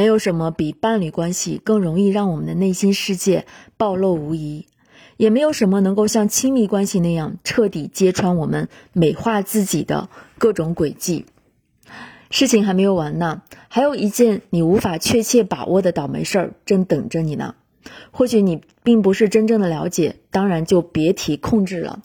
没有什么比伴侣关系更容易让我们的内心世界暴露无遗，也没有什么能够像亲密关系那样彻底揭穿我们美化自己的各种轨迹。事情还没有完呢，还有一件你无法确切把握的倒霉事儿正等着你呢。或许你并不是真正的了解，当然就别提控制了。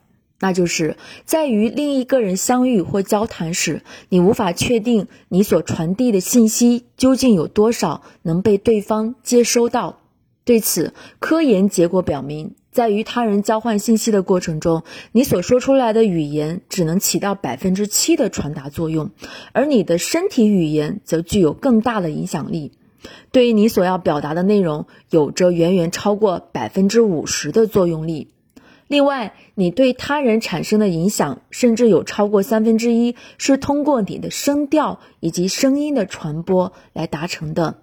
那就是在与另一个人相遇或交谈时，你无法确定你所传递的信息究竟有多少能被对方接收到。对此，科研结果表明，在与他人交换信息的过程中，你所说出来的语言只能起到百分之七的传达作用，而你的身体语言则具有更大的影响力，对于你所要表达的内容有着远远超过百分之五十的作用力。另外，你对他人产生的影响，甚至有超过三分之一是通过你的声调以及声音的传播来达成的。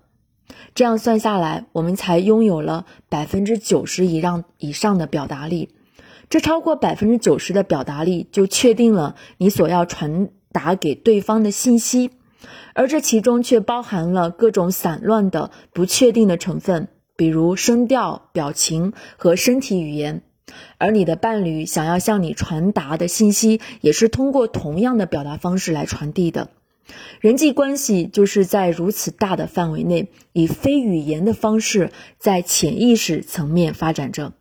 这样算下来，我们才拥有了百分之九十以上以上的表达力。这超过百分之九十的表达力，就确定了你所要传达给对方的信息，而这其中却包含了各种散乱的不确定的成分，比如声调、表情和身体语言。而你的伴侣想要向你传达的信息，也是通过同样的表达方式来传递的。人际关系就是在如此大的范围内，以非语言的方式在潜意识层面发展着，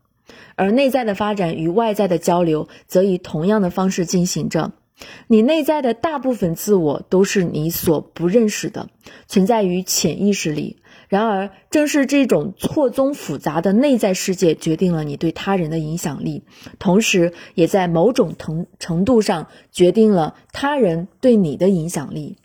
而内在的发展与外在的交流，则以同样的方式进行着。你内在的大部分自我都是你所不认识的，存在于潜意识里。然而，正是这种错综复杂的内在世界，决定了你对他人的影响力，同时也在某种程程度上决定了他人对你的影响力。